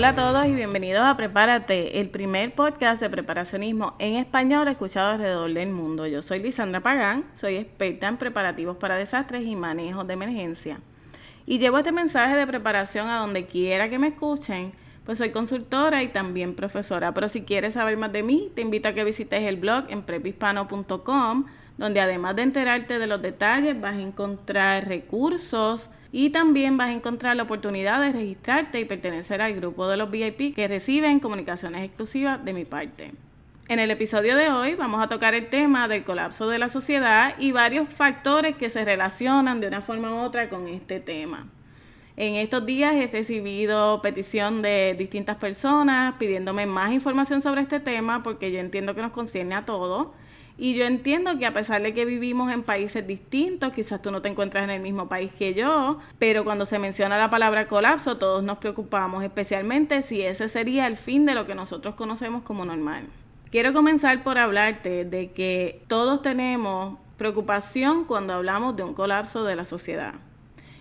Hola a todos y bienvenidos a Prepárate, el primer podcast de preparacionismo en español escuchado alrededor del mundo. Yo soy Lisandra Pagán, soy experta en preparativos para desastres y manejos de emergencia. Y llevo este mensaje de preparación a donde quiera que me escuchen, pues soy consultora y también profesora. Pero si quieres saber más de mí, te invito a que visites el blog en prepispano.com, donde además de enterarte de los detalles, vas a encontrar recursos y también vas a encontrar la oportunidad de registrarte y pertenecer al grupo de los VIP que reciben comunicaciones exclusivas de mi parte. En el episodio de hoy vamos a tocar el tema del colapso de la sociedad y varios factores que se relacionan de una forma u otra con este tema. En estos días he recibido petición de distintas personas pidiéndome más información sobre este tema porque yo entiendo que nos concierne a todos y yo entiendo que a pesar de que vivimos en países distintos, quizás tú no te encuentras en el mismo país que yo, pero cuando se menciona la palabra colapso, todos nos preocupamos, especialmente si ese sería el fin de lo que nosotros conocemos como normal. Quiero comenzar por hablarte de que todos tenemos preocupación cuando hablamos de un colapso de la sociedad.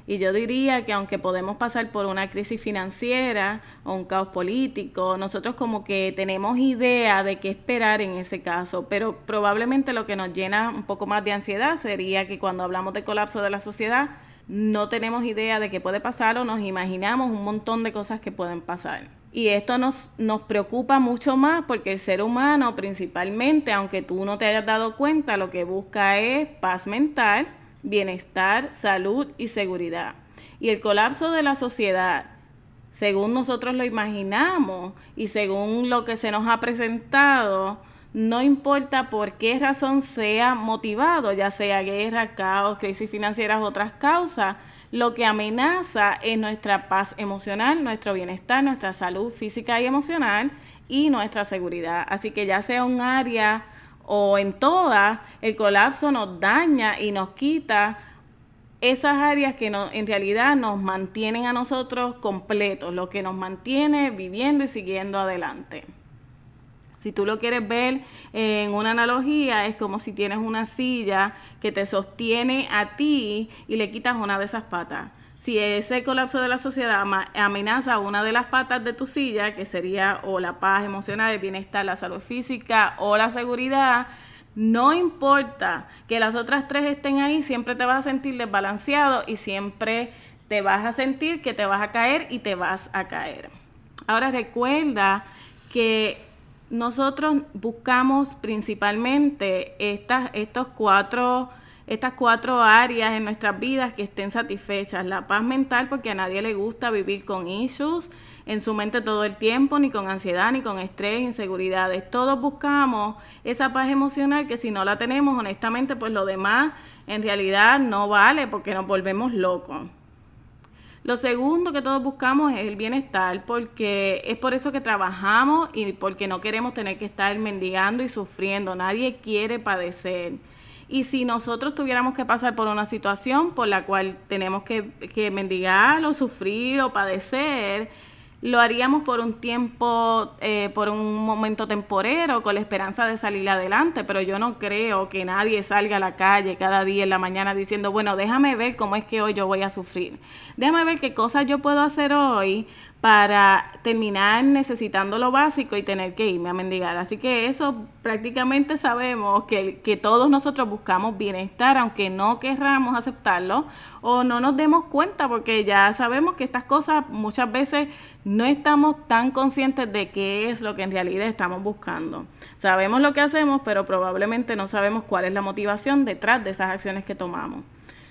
Y yo diría que aunque podemos pasar por una crisis financiera o un caos político, nosotros como que tenemos idea de qué esperar en ese caso, pero probablemente lo que nos llena un poco más de ansiedad sería que cuando hablamos de colapso de la sociedad, no tenemos idea de qué puede pasar o nos imaginamos un montón de cosas que pueden pasar. Y esto nos, nos preocupa mucho más porque el ser humano principalmente, aunque tú no te hayas dado cuenta, lo que busca es paz mental bienestar, salud y seguridad. Y el colapso de la sociedad, según nosotros lo imaginamos y según lo que se nos ha presentado, no importa por qué razón sea motivado, ya sea guerra, caos, crisis financieras, otras causas, lo que amenaza es nuestra paz emocional, nuestro bienestar, nuestra salud física y emocional y nuestra seguridad. Así que ya sea un área o en todas, el colapso nos daña y nos quita esas áreas que en realidad nos mantienen a nosotros completos, lo que nos mantiene viviendo y siguiendo adelante. Si tú lo quieres ver en una analogía, es como si tienes una silla que te sostiene a ti y le quitas una de esas patas si ese colapso de la sociedad amenaza una de las patas de tu silla, que sería o la paz emocional, el bienestar, la salud física o la seguridad, no importa que las otras tres estén ahí, siempre te vas a sentir desbalanceado y siempre te vas a sentir que te vas a caer y te vas a caer. Ahora recuerda que nosotros buscamos principalmente estas, estos cuatro estas cuatro áreas en nuestras vidas que estén satisfechas. La paz mental, porque a nadie le gusta vivir con issues en su mente todo el tiempo, ni con ansiedad, ni con estrés, inseguridades. Todos buscamos esa paz emocional que si no la tenemos, honestamente, pues lo demás en realidad no vale porque nos volvemos locos. Lo segundo que todos buscamos es el bienestar, porque es por eso que trabajamos y porque no queremos tener que estar mendigando y sufriendo. Nadie quiere padecer. Y si nosotros tuviéramos que pasar por una situación por la cual tenemos que, que mendigar o sufrir o padecer, lo haríamos por un tiempo, eh, por un momento temporero, con la esperanza de salir adelante, pero yo no creo que nadie salga a la calle cada día en la mañana diciendo, bueno, déjame ver cómo es que hoy yo voy a sufrir, déjame ver qué cosas yo puedo hacer hoy para terminar necesitando lo básico y tener que irme a mendigar. Así que eso prácticamente sabemos que, todos nosotros buscamos bienestar, aunque no querramos aceptarlo o no nos demos cuenta, porque ya sabemos que estas cosas muchas veces no estamos tan conscientes de qué es lo que en realidad estamos buscando. Sabemos lo que hacemos, pero probablemente no sabemos cuál es la motivación detrás de esas acciones que tomamos.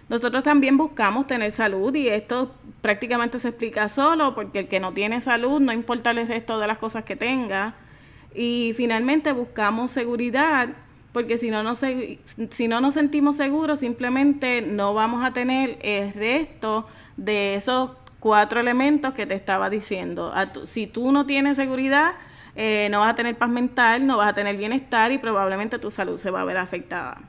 Nosotros también buscamos tener salud y esto prácticamente se explica solo porque el que no tiene salud no importa el resto de las cosas que tenga. Y finalmente buscamos seguridad porque si no, nos, si no nos sentimos seguros simplemente no vamos a tener el resto de esos cuatro elementos que te estaba diciendo. si tú no tienes seguridad, eh, no vas a tener paz mental, no vas a tener bienestar y probablemente tu salud se va a ver afectada.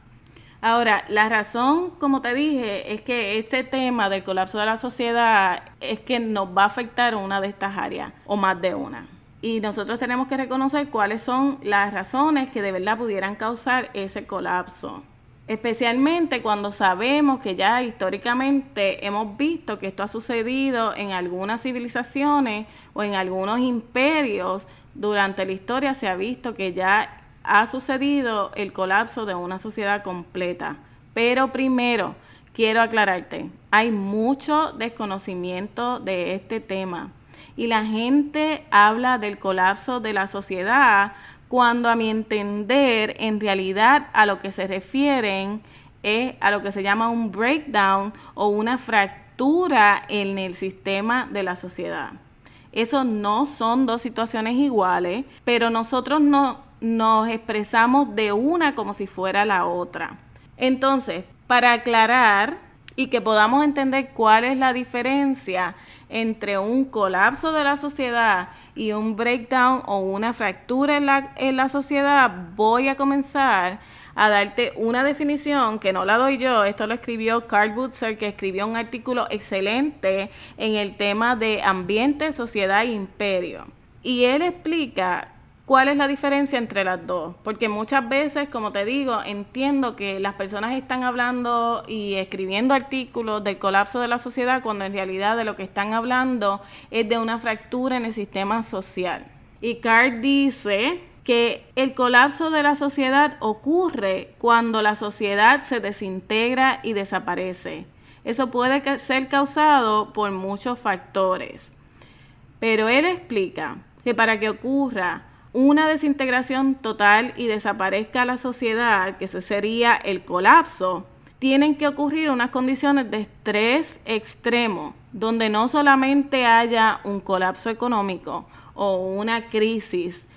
Ahora, la razón, como te dije, es que este tema del colapso de la sociedad es que nos va a afectar una de estas áreas o más de una. Y nosotros tenemos que reconocer cuáles son las razones que de verdad pudieran causar ese colapso. especialmente cuando sabemos que ya históricamente hemos visto que esto ha sucedido en algunas civilizaciones o en algunos imperios durante la historia se ha visto que ya ha sucedido el colapso de una sociedad completa. Pero primero, quiero aclararte, hay mucho desconocimiento de este tema y la gente habla del colapso de la sociedad cuando a mi entender en realidad a lo que se refieren es a lo que se llama un breakdown o una fractura en el sistema de la sociedad. Eso no son dos situaciones iguales, pero nosotros no nos expresamos de una como si fuera la otra. Entonces, para aclarar y que podamos entender cuál es la diferencia entre un colapso de la sociedad y un breakdown o una fractura en la, en la sociedad, voy a comenzar a darte una definición que no la doy yo, esto lo escribió Carl Butzer, que escribió un artículo excelente en el tema de ambiente, sociedad e imperio. Y él explica cuál es la diferencia entre las dos, porque muchas veces, como te digo, entiendo que las personas están hablando y escribiendo artículos del colapso de la sociedad cuando en realidad de lo que están hablando es de una fractura en el sistema social. Y Carl dice que el colapso de la sociedad ocurre cuando la sociedad se desintegra y desaparece. Eso puede ser causado por muchos factores. Pero él explica que para que ocurra una desintegración total y desaparezca la sociedad, que sería el colapso, tienen que ocurrir unas condiciones de estrés extremo, donde no solamente haya un colapso económico o una crisis,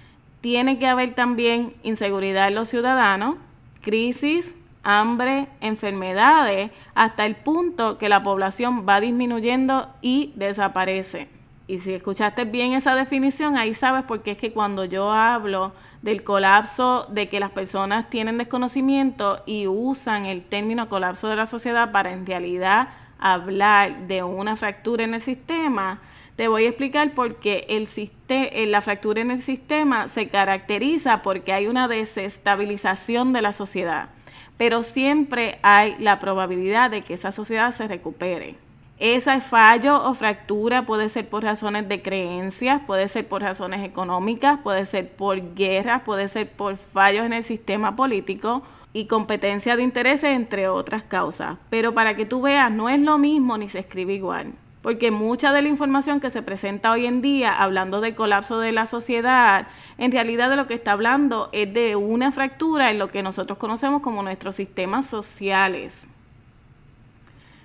tiene que haber también inseguridad en los ciudadanos, crisis, hambre, enfermedades, hasta el punto que la población va disminuyendo y desaparece. Y si escuchaste bien esa definición, ahí sabes porque es que cuando yo hablo del colapso, de que las personas tienen desconocimiento y usan el término colapso de la sociedad para en realidad hablar de una fractura en el sistema, te voy a explicar por qué eh, la fractura en el sistema se caracteriza porque hay una desestabilización de la sociedad, pero siempre hay la probabilidad de que esa sociedad se recupere. Ese fallo o fractura puede ser por razones de creencias, puede ser por razones económicas, puede ser por guerras, puede ser por fallos en el sistema político y competencia de intereses, entre otras causas. Pero para que tú veas, no es lo mismo ni se escribe igual. Porque mucha de la información que se presenta hoy en día, hablando del colapso de la sociedad, en realidad de lo que está hablando es de una fractura en lo que nosotros conocemos como nuestros sistemas sociales.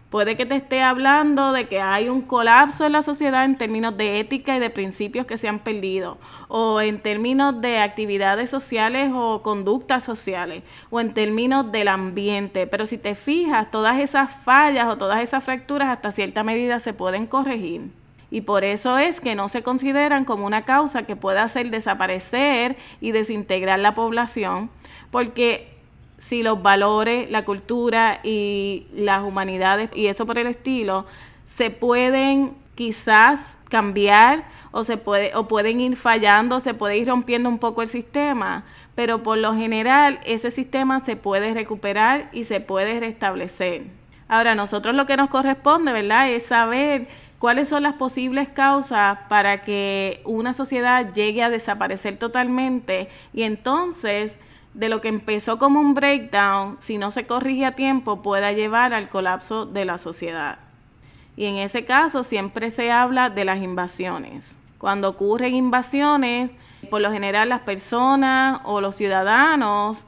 Puede que te esté hablando de que hay un colapso en la sociedad en términos de ética y de principios que se han perdido, o en términos de actividades sociales o conductas sociales, o en términos del ambiente. Pero si te fijas, todas esas fallas o todas esas fracturas hasta cierta medida se pueden corregir. Y por eso es que no se consideran como una causa que pueda hacer desaparecer y desintegrar la población, porque si los valores, la cultura y las humanidades y eso por el estilo se pueden quizás cambiar o se puede o pueden ir fallando, se puede ir rompiendo un poco el sistema, pero por lo general ese sistema se puede recuperar y se puede restablecer. Ahora, nosotros lo que nos corresponde, ¿verdad?, es saber cuáles son las posibles causas para que una sociedad llegue a desaparecer totalmente y entonces de lo que empezó como un breakdown, si no se corrige a tiempo, pueda llevar al colapso de la sociedad. Y en ese caso siempre se habla de las invasiones. Cuando ocurren invasiones, por lo general las personas o los ciudadanos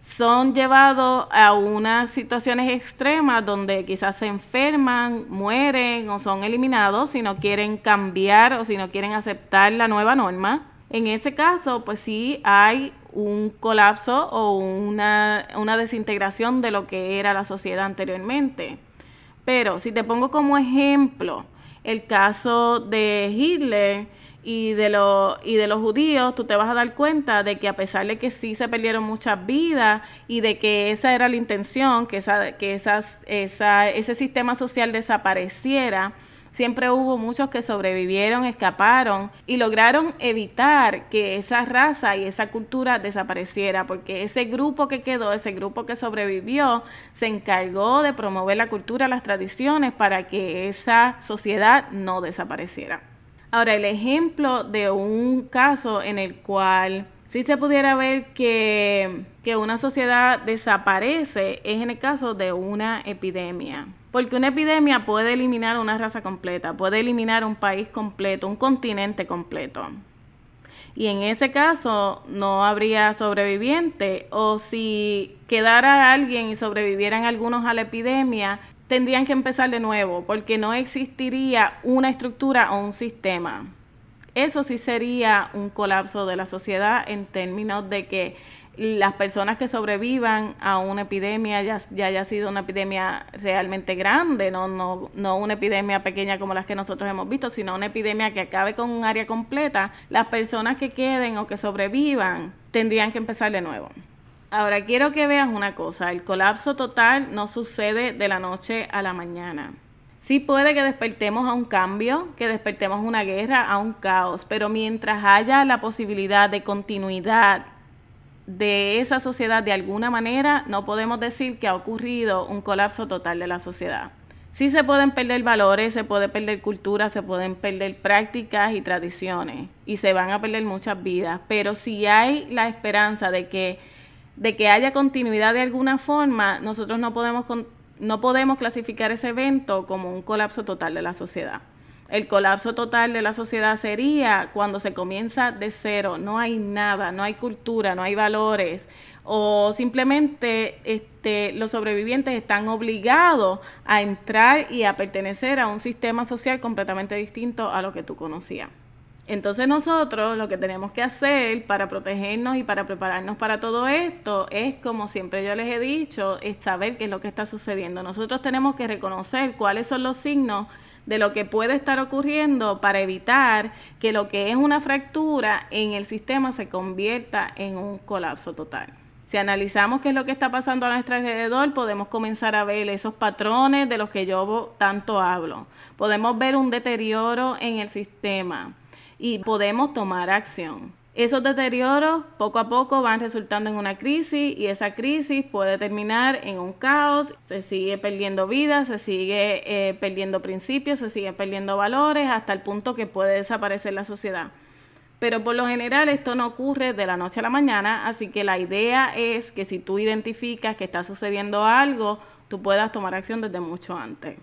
son llevados a unas situaciones extremas donde quizás se enferman, mueren o son eliminados si no quieren cambiar o si no quieren aceptar la nueva norma. En ese caso, pues sí hay un colapso o una, desintegración de lo que era la sociedad anteriormente. Pero si te pongo como ejemplo el caso de Hitler y de, y de los judíos, tú te vas a dar cuenta de que a pesar de que sí se perdieron muchas vidas y de que esa era la intención, que, esa, que esas, esa, ese sistema social desapareciera, siempre hubo muchos que sobrevivieron, escaparon y lograron evitar que esa raza y esa cultura desapareciera, porque ese grupo que quedó, ese grupo que sobrevivió, se encargó de promover la cultura, las tradiciones para que esa sociedad no desapareciera. Ahora, el ejemplo de un caso en el cual si se pudiera ver que, que una sociedad desaparece es en el caso de una epidemia. Porque una epidemia puede eliminar una raza completa, puede eliminar un país completo, un continente completo. Y en ese caso no habría sobreviviente o si quedara alguien y sobrevivieran algunos a la epidemia, tendrían que empezar de nuevo porque no existiría una estructura o un sistema. Eso sí sería un colapso de la sociedad en términos de que las personas que sobrevivan a una epidemia ya, ya haya sido una epidemia realmente grande, no, no, no una epidemia pequeña como las que nosotros hemos visto, sino una epidemia que acabe con un área completa, las personas que queden o que sobrevivan tendrían que empezar de nuevo. Ahora quiero que veas una cosa, el colapso total no sucede de la noche a la mañana. Sí puede que despertemos a un cambio, que despertemos una guerra, a un caos, pero mientras haya la posibilidad de continuidad de esa sociedad de alguna manera, no podemos decir que ha ocurrido un colapso total de la sociedad. Sí se pueden perder valores, se puede perder cultura, se pueden perder prácticas y tradiciones y se van a perder muchas vidas, pero si hay la esperanza de que, de que haya continuidad de alguna forma, nosotros no podemos no podemos clasificar ese evento como un colapso total de la sociedad. El colapso total de la sociedad sería cuando se comienza de cero, no hay nada, no hay cultura, no hay valores, o simplemente este, los sobrevivientes están obligados a entrar y a pertenecer a un sistema social completamente distinto a lo que tú conocías. Entonces nosotros lo que tenemos que hacer para protegernos y para prepararnos para todo esto es, como siempre yo les he dicho, es saber qué es lo que está sucediendo. Nosotros tenemos que reconocer cuáles son los signos de lo que puede estar ocurriendo para evitar que lo que es una fractura en el sistema se convierta en un colapso total. Si analizamos qué es lo que está pasando a nuestro alrededor, podemos comenzar a ver esos patrones de los que yo tanto hablo. Podemos ver un deterioro en el sistema y podemos tomar acción. Esos deterioros poco a poco van resultando en una crisis y esa crisis puede terminar en un caos, se sigue perdiendo vidas, se sigue eh, perdiendo principios, se sigue perdiendo valores hasta el punto que puede desaparecer la sociedad. Pero por lo general esto no ocurre de la noche a la mañana, así que la idea es que si tú identificas que está sucediendo algo, tú puedas tomar acción desde mucho antes.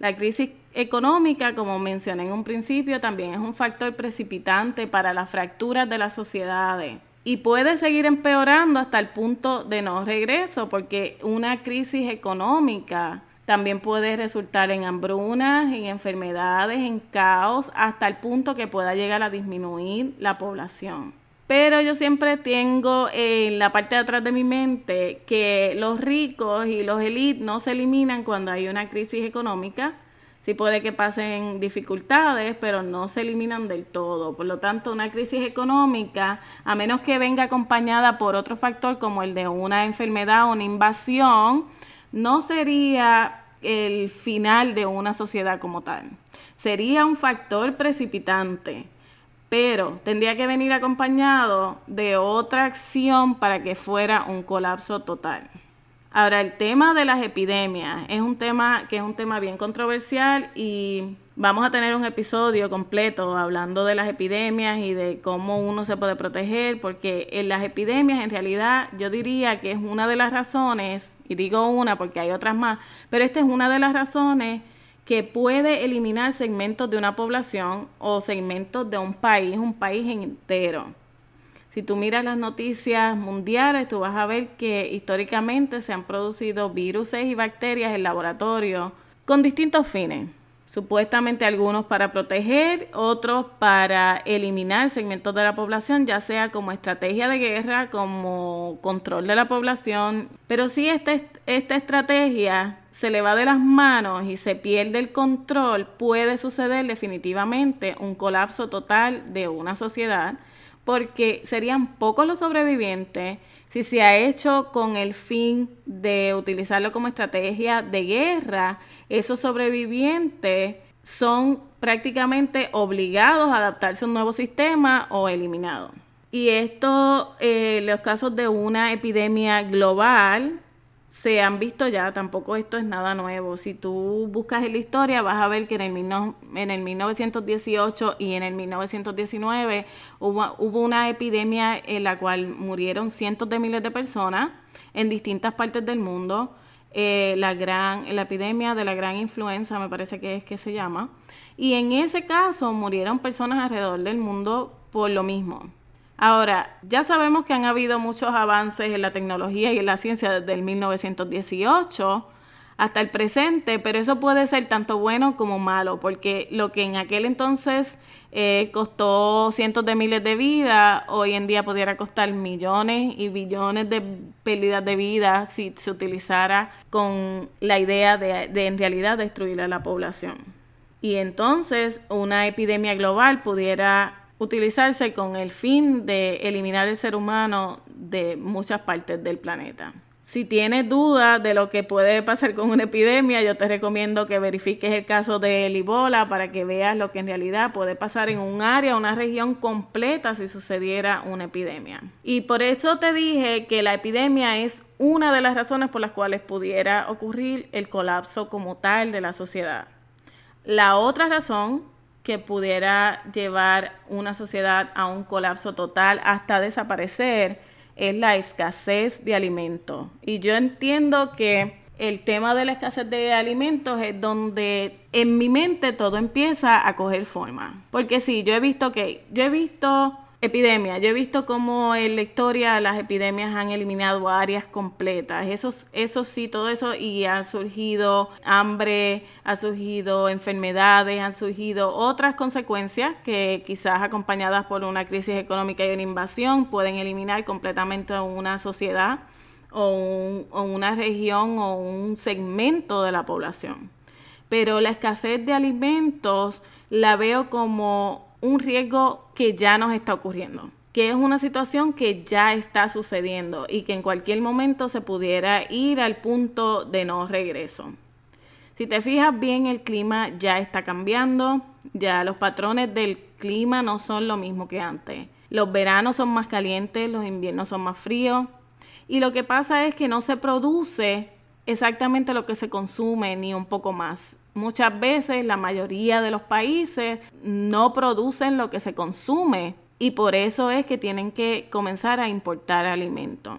La crisis económica, como mencioné en un principio, también es un factor precipitante para las fracturas de las sociedades y puede seguir empeorando hasta el punto de no regreso, porque una crisis económica también puede resultar en hambrunas, en enfermedades, en caos, hasta el punto que pueda llegar a disminuir la población. Pero yo siempre tengo en la parte de atrás de mi mente que los ricos y los élites no se eliminan cuando hay una crisis económica. Sí puede que pasen dificultades, pero no se eliminan del todo. Por lo tanto, una crisis económica, a menos que venga acompañada por otro factor como el de una enfermedad o una invasión, no sería el final de una sociedad como tal. Sería un factor precipitante pero tendría que venir acompañado de otra acción para que fuera un colapso total. Ahora, el tema de las epidemias es un tema que es un tema bien controversial y vamos a tener un episodio completo hablando de las epidemias y de cómo uno se puede proteger, porque en las epidemias en realidad yo diría que es una de las razones, y digo una porque hay otras más, pero esta es una de las razones que puede eliminar segmentos de una población o segmentos de un país, un país entero. Si tú miras las noticias mundiales, tú vas a ver que históricamente se han producido virus y bacterias en laboratorio con distintos fines. Supuestamente algunos para proteger, otros para eliminar segmentos de la población, ya sea como estrategia de guerra, como control de la población. Pero si este, esta estrategia se le va de las manos y se pierde el control, puede suceder definitivamente un colapso total de una sociedad, porque serían pocos los sobrevivientes si se ha hecho con el fin de utilizarlo como estrategia de guerra, esos sobrevivientes son prácticamente obligados a adaptarse a un nuevo sistema o eliminados. Y esto, eh, los casos de una epidemia global, se han visto ya, tampoco esto es nada nuevo. Si tú buscas en la historia, vas a ver que en el, en el 1918 y en el 1919 hubo, hubo una epidemia en la cual murieron cientos de miles de personas en distintas partes del mundo. Eh, la, gran, la epidemia de la gran influenza, me parece que es que se llama. Y en ese caso murieron personas alrededor del mundo por lo mismo. Ahora, ya sabemos que han habido muchos avances en la tecnología y en la ciencia desde el 1918 hasta el presente, pero eso puede ser tanto bueno como malo, porque lo que en aquel entonces eh, costó cientos de miles de vidas, hoy en día pudiera costar millones y billones de pérdidas de vida si se utilizara con la idea de, de en realidad destruir a la población. Y entonces una epidemia global pudiera utilizarse con el fin de eliminar el ser humano de muchas partes del planeta. Si tienes dudas de lo que puede pasar con una epidemia, yo te recomiendo que verifiques el caso del Ebola para que veas lo que en realidad puede pasar en un área, una región completa si sucediera una epidemia. Y por eso te dije que la epidemia es una de las razones por las cuales pudiera ocurrir el colapso como tal de la sociedad. La otra razón que pudiera llevar una sociedad a un colapso total hasta desaparecer es la escasez de alimentos. Y yo entiendo que el tema de la escasez de alimentos es donde en mi mente todo empieza a coger forma. Porque sí, yo he visto que, yo he visto Epidemia. Yo he visto cómo en la historia las epidemias han eliminado áreas completas. Eso, eso sí, todo eso y ha surgido hambre, ha surgido enfermedades, han surgido otras consecuencias que quizás acompañadas por una crisis económica y una invasión pueden eliminar completamente una sociedad o una región o un segmento de la población. Pero la escasez de alimentos la veo como un riesgo que ya nos está ocurriendo, que es una situación que ya está sucediendo y que en cualquier momento se pudiera ir al punto de no regreso. Si te fijas bien, el clima ya está cambiando, ya los patrones del clima no son lo mismo que antes. Los veranos son más calientes, los inviernos son más fríos y lo que pasa es que no se produce exactamente lo que se consume ni un poco más. Muchas veces la mayoría de los países no producen lo que se consume y por eso es que tienen que comenzar a importar alimentos.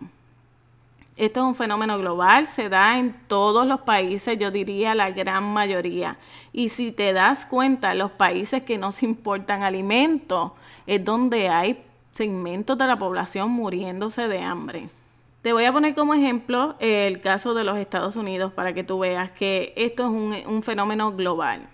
Esto es un fenómeno global, se da en todos los países, yo diría la gran mayoría. Y si te das cuenta, los países que no se importan alimentos es donde hay segmentos de la población muriéndose de hambre. Te voy a poner como ejemplo el caso de los Estados Unidos para que tú veas que esto es un, fenómeno global.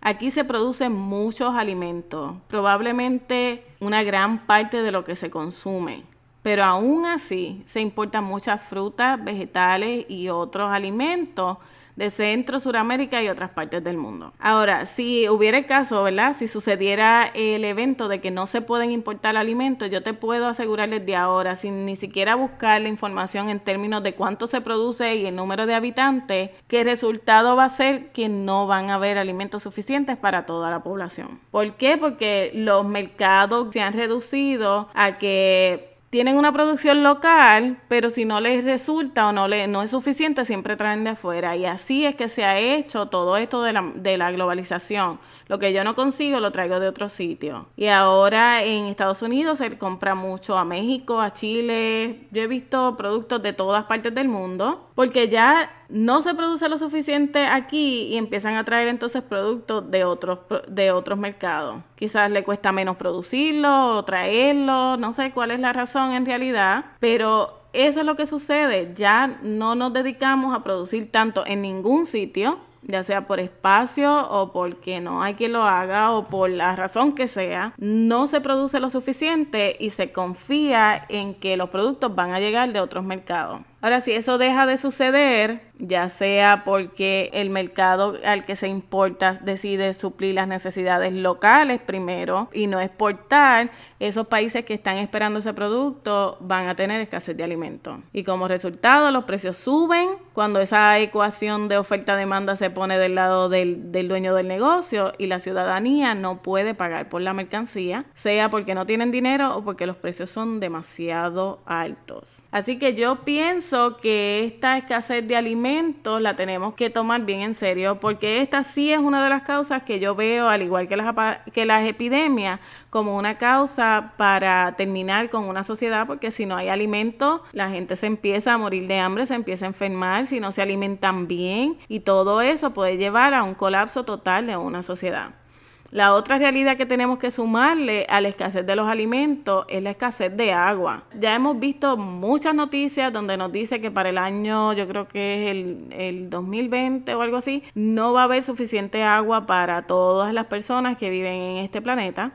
Aquí se producen muchos alimentos, probablemente una gran parte de lo que se consume, pero aún así se importan muchas frutas, vegetales y otros alimentos de Centro, Suramérica y otras partes del mundo. Ahora, si hubiera el caso, ¿verdad? Si sucediera el evento de que no se pueden importar alimentos, yo te puedo asegurar desde ahora, sin ni siquiera buscar la información en términos de cuánto se produce y el número de habitantes, que el resultado va a ser que no van a haber alimentos suficientes para toda la población. ¿Por qué? Porque los mercados se han reducido a que tienen una producción local, pero si no les resulta o no, le, no es suficiente, siempre traen de afuera. Y así es que se ha hecho todo esto de la, de la globalización. Lo que yo no consigo lo traigo de otro sitio. Y ahora en Estados Unidos se compra mucho a México, a Chile. Yo he visto productos de todas partes del mundo, porque ya no se produce lo suficiente aquí y empiezan a traer entonces productos de otros, de otros mercados. Quizás le cuesta menos producirlo o traerlo, no sé cuál es la razón en realidad, pero eso es lo que sucede. Ya no nos dedicamos a producir tanto en ningún sitio, ya sea por espacio o porque no hay quien lo haga o por la razón que sea, no se produce lo suficiente y se confía en que los productos van a llegar de otros mercados. Ahora, si eso deja de suceder, ya sea porque el mercado al que se importa decide suplir las necesidades locales primero y no exportar, esos países que están esperando ese producto van a tener escasez de alimentos. Y como resultado, los precios suben cuando esa ecuación de oferta-demanda se pone del lado del, del dueño del negocio y la ciudadanía no puede pagar por la mercancía, sea porque no tienen dinero o porque los precios son demasiado altos. Así que yo pienso que esta escasez de alimentos la tenemos que tomar bien en serio porque esta sí es una de las causas que yo veo, al igual que las, que las epidemias, como una causa para terminar con una sociedad porque si no hay alimento, la gente se empieza a morir de hambre, se empieza a enfermar, si no se alimentan bien y todo eso puede llevar a un colapso total de una sociedad. La otra realidad que tenemos que sumarle a la escasez de los alimentos es la escasez de agua. Ya hemos visto muchas noticias donde nos dice que para el año, yo creo que es el, el 2020 o algo así, no va a haber suficiente agua para todas las personas que viven en este planeta.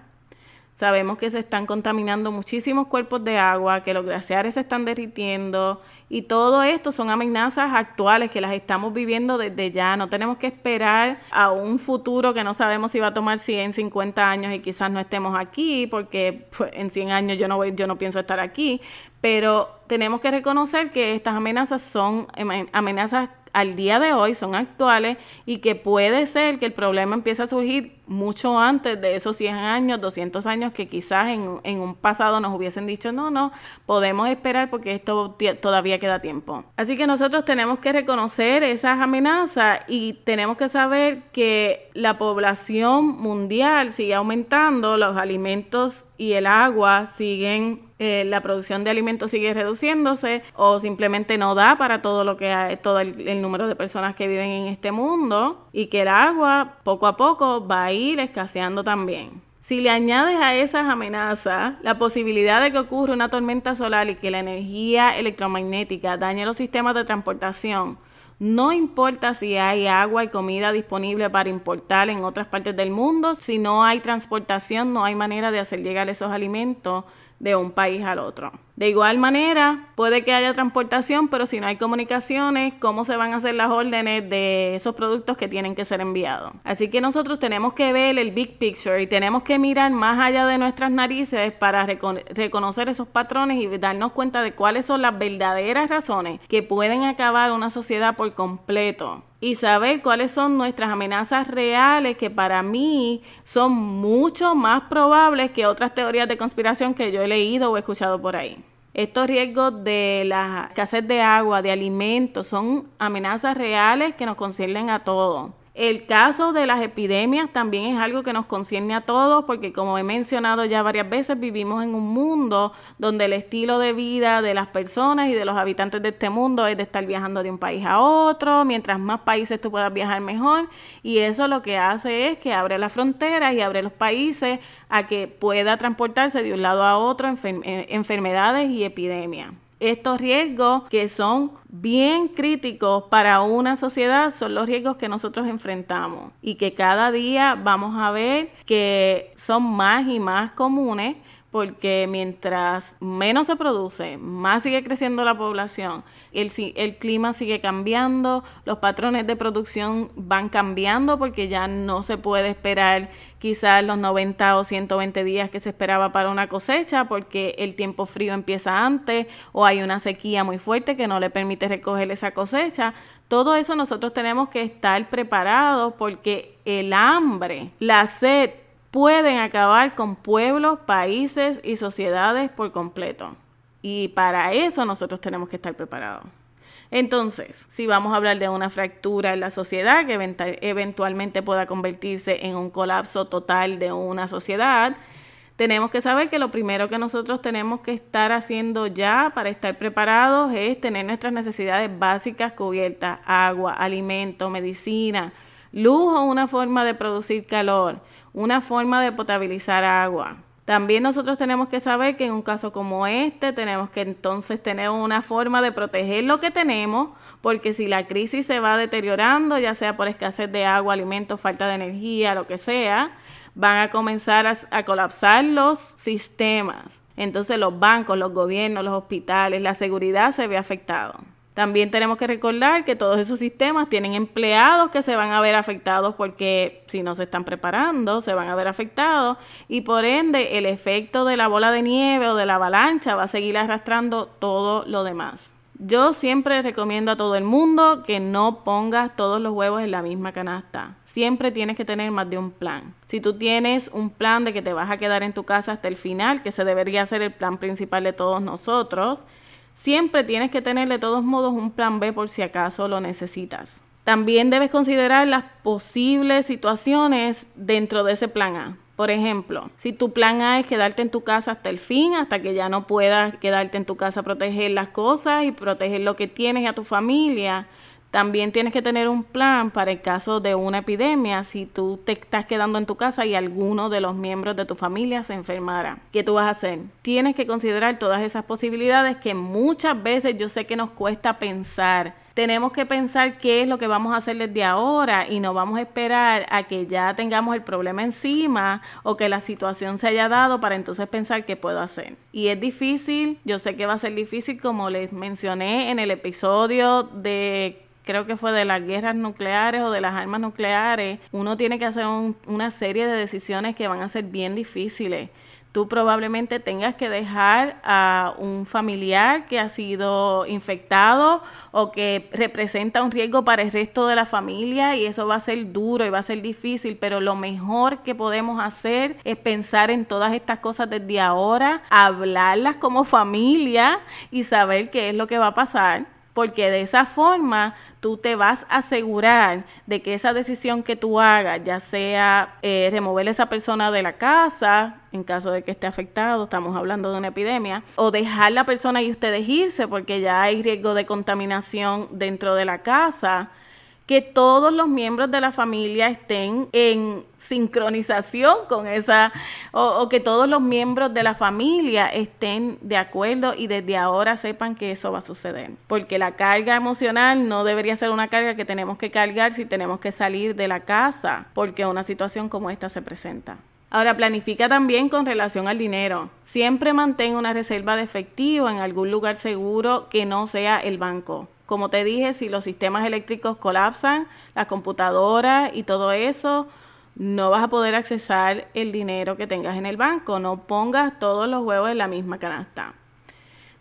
Sabemos que se están contaminando muchísimos cuerpos de agua, que los glaciares se están derritiendo y todo esto son amenazas actuales que las estamos viviendo desde ya. No tenemos que esperar a un futuro que no sabemos si va a tomar 100, 50 años y quizás no estemos aquí porque pues, en 100 años yo no, voy, yo no pienso estar aquí. Pero tenemos que reconocer que estas amenazas son amenazas al día de hoy son actuales y que puede ser que el problema empiece a surgir mucho antes de esos 100 años, 200 años que quizás en, en, un pasado nos hubiesen dicho, no, no, podemos esperar porque esto todavía queda tiempo. Así que nosotros tenemos que reconocer esas amenazas y tenemos que saber que la población mundial sigue aumentando, los alimentos y el agua siguen eh, la producción de alimentos sigue reduciéndose o simplemente no da para todo lo que hay, todo el, número de personas que viven en este mundo y que el agua poco a poco va a ir escaseando también. Si le añades a esas amenazas la posibilidad de que ocurra una tormenta solar y que la energía electromagnética dañe los sistemas de transportación, no importa si hay agua y comida disponible para importar en otras partes del mundo, si no hay transportación, no hay manera de hacer llegar esos alimentos de un país al otro. De igual manera, puede que haya transportación, pero si no hay comunicaciones, ¿cómo se van a hacer las órdenes de esos productos que tienen que ser enviados? Así que nosotros tenemos que ver el big picture y tenemos que mirar más allá de nuestras narices para reconocer esos patrones y darnos cuenta de cuáles son las verdaderas razones que pueden acabar una sociedad por completo y saber cuáles son nuestras amenazas reales que para mí son mucho más probables que otras teorías de conspiración que yo he leído o escuchado por ahí. Estos riesgos de la escasez de agua, de alimentos, son amenazas reales que nos conciernen a todos. El caso de las epidemias también es algo que nos concierne a todos porque como he mencionado ya varias veces vivimos en un mundo donde el estilo de vida de las personas y de los habitantes de este mundo es de estar viajando de un país a otro, mientras más países tú puedas viajar mejor. Y eso lo que hace es que abre las fronteras y abre los países a que pueda transportarse de un lado a otro enfermedades y epidemias estos riesgos que son bien críticos para una sociedad son los riesgos que nosotros enfrentamos. Y que cada día vamos a ver que son más y más comunes porque mientras menos se produce, más sigue creciendo la población, el, clima sigue cambiando, los patrones de producción van cambiando porque ya no se puede esperar quizás los 90 o 120 días que se esperaba para una cosecha porque el tiempo frío empieza antes o hay una sequía muy fuerte que no le permite recoger esa cosecha. Todo eso nosotros tenemos que estar preparados porque el hambre, la sed, pueden acabar con pueblos, países y sociedades por completo. Y para eso nosotros tenemos que estar preparados. Entonces, si vamos a hablar de una fractura en la sociedad que eventualmente pueda convertirse en un colapso total de una sociedad, tenemos que saber que lo primero que nosotros tenemos que estar haciendo ya para estar preparados es tener nuestras necesidades básicas cubiertas, agua, alimento, medicina, luz o una forma de producir calor, una forma de potabilizar agua. También nosotros tenemos que saber que en un caso como este tenemos que entonces tener una forma de proteger lo que tenemos, porque si la crisis se va deteriorando, ya sea por escasez de agua, alimentos, falta de energía, lo que sea, van a comenzar a, colapsar los sistemas. Entonces los bancos, los gobiernos, los hospitales, la seguridad se ve afectado. También tenemos que recordar que todos esos sistemas tienen empleados que se van a ver afectados porque si no se están preparando, se van a ver afectados y por ende el efecto de la bola de nieve o de la avalancha va a seguir arrastrando todo lo demás. Yo siempre recomiendo a todo el mundo que no pongas todos los huevos en la misma canasta. Siempre tienes que tener más de un plan. Si tú tienes un plan de que te vas a quedar en tu casa hasta el final, que se debería ser el plan principal de todos nosotros, siempre tienes que tener de todos modos un plan B por si acaso lo necesitas. También debes considerar las posibles situaciones dentro de ese plan A. Por ejemplo, si tu plan A es quedarte en tu casa hasta el fin, hasta que ya no puedas quedarte en tu casa proteger las cosas y proteger lo que tienes y a tu familia, también tienes que tener un plan para el caso de una epidemia, si tú te estás quedando en tu casa y alguno de los miembros de tu familia se enfermara. ¿Qué tú vas a hacer? Tienes que considerar todas esas posibilidades que muchas veces yo sé que nos cuesta pensar tenemos que pensar qué es lo que vamos a hacer desde ahora y no vamos a esperar a que ya tengamos el problema encima o que la situación se haya dado para entonces pensar qué puedo hacer. Y es difícil, yo sé que va a ser difícil como les mencioné en el episodio de creo que fue de las guerras nucleares o de las armas nucleares, uno tiene que hacer una serie de decisiones que van a ser bien difíciles. Tú probablemente tengas que dejar a un familiar que ha sido infectado o que representa un riesgo para el resto de la familia y eso va a ser duro y va a ser difícil, pero lo mejor que podemos hacer es pensar en todas estas cosas desde ahora, hablarlas como familia y saber qué es lo que va a pasar porque de esa forma tú te vas a asegurar de que esa decisión que tú hagas, ya sea eh, remover a esa persona de la casa, en caso de que esté afectado, estamos hablando de una epidemia, o dejar la persona y ustedes irse porque ya hay riesgo de contaminación dentro de la casa, que todos los miembros de la familia estén en sincronización con esa, o, que todos los miembros de la familia estén de acuerdo y desde ahora sepan que eso va a suceder. Porque la carga emocional no debería ser una carga que tenemos que cargar si tenemos que salir de la casa, porque una situación como esta se presenta. Ahora, planifica también con relación al dinero. Siempre mantén una reserva de efectivo en algún lugar seguro que no sea el banco. Como te dije, si los sistemas eléctricos colapsan, las computadoras y todo eso, no vas a poder accesar el dinero que tengas en el banco. No pongas todos los huevos en la misma canasta.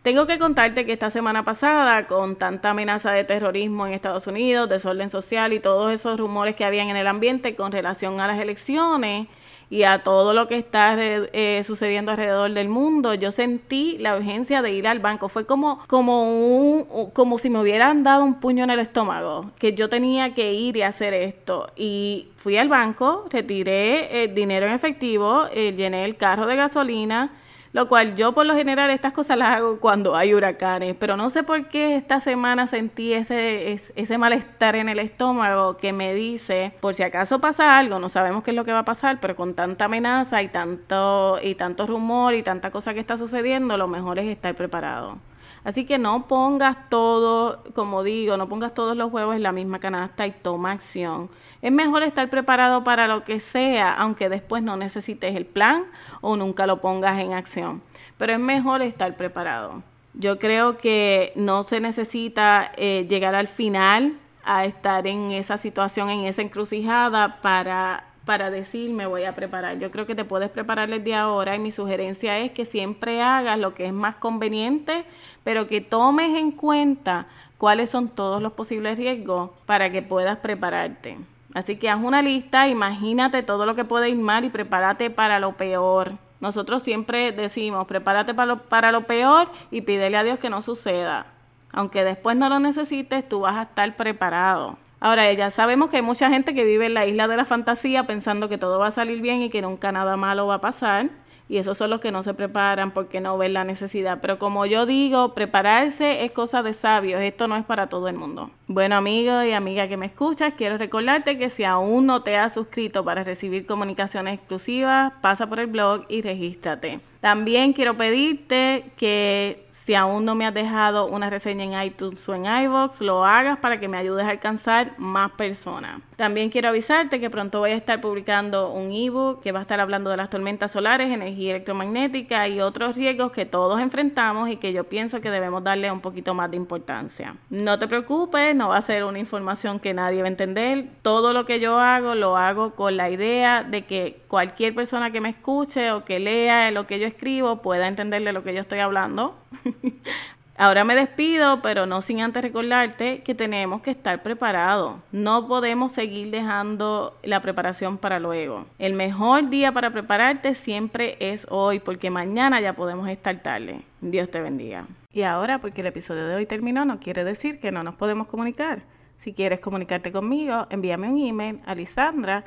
Tengo que contarte que esta semana pasada, con tanta amenaza de terrorismo en Estados Unidos, desorden social y todos esos rumores que habían en el ambiente con relación a las elecciones, y a todo lo que está eh, sucediendo alrededor del mundo, yo sentí la urgencia de ir al banco. Fue como, como, un, como si me hubieran dado un puño en el estómago, que yo tenía que ir y hacer esto. Y fui al banco, retiré el dinero en efectivo, eh, llené el carro de gasolina lo cual yo por lo general estas cosas las hago cuando hay huracanes, pero no sé por qué esta semana sentí ese, ese malestar en el estómago que me dice, por si acaso pasa algo, no sabemos qué es lo que va a pasar, pero con tanta amenaza y tanto, y tanto rumor y tanta cosa que está sucediendo, lo mejor es estar preparado. Así que no pongas todo, como digo, no pongas todos los huevos en la misma canasta y toma acción. Es mejor estar preparado para lo que sea, aunque después no necesites el plan o nunca lo pongas en acción. Pero es mejor estar preparado. Yo creo que no se necesita eh, llegar al final a estar en esa situación, en esa encrucijada para para decir me voy a preparar. Yo creo que te puedes preparar desde ahora y mi sugerencia es que siempre hagas lo que es más conveniente, pero que tomes en cuenta cuáles son todos los posibles riesgos para que puedas prepararte. Así que haz una lista, imagínate todo lo que puede ir mal y prepárate para lo peor. Nosotros siempre decimos, prepárate para lo, para lo peor y pídele a Dios que no suceda. Aunque después no lo necesites, tú vas a estar preparado. Ahora, ya sabemos que hay mucha gente que vive en la isla de la fantasía pensando que todo va a salir bien y que nunca nada malo va a pasar. Y esos son los que no se preparan porque no ven la necesidad. Pero como yo digo, prepararse es cosa de sabios. Esto no es para todo el mundo. Bueno, amigo y amiga que me escuchas, quiero recordarte que si aún no te has suscrito para recibir comunicaciones exclusivas, pasa por el blog y regístrate. También quiero pedirte que si aún no me has dejado una reseña en iTunes o en iVoox, lo hagas para que me ayudes a alcanzar más personas. También quiero avisarte que pronto voy a estar publicando un ebook que va a estar hablando de las tormentas solares, energía electromagnética y otros riesgos que todos enfrentamos y que yo pienso que debemos darle un poquito más de importancia. No te preocupes, no va a ser una información que nadie va a entender. Todo lo que yo hago lo hago con la idea de que cualquier persona que me escuche o que lea lo que yo escribo pueda entenderle lo que yo estoy hablando. Ahora me despido, pero no sin antes recordarte que tenemos que estar preparados. No podemos seguir dejando la preparación para luego. El mejor día para prepararte siempre es hoy, porque mañana ya podemos estar tarde. Dios te bendiga. Y ahora, porque el episodio de hoy terminó, no quiere decir que no nos podemos comunicar. Si quieres comunicarte conmigo, envíame un email a lisandra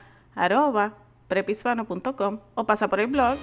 o pasa por el blog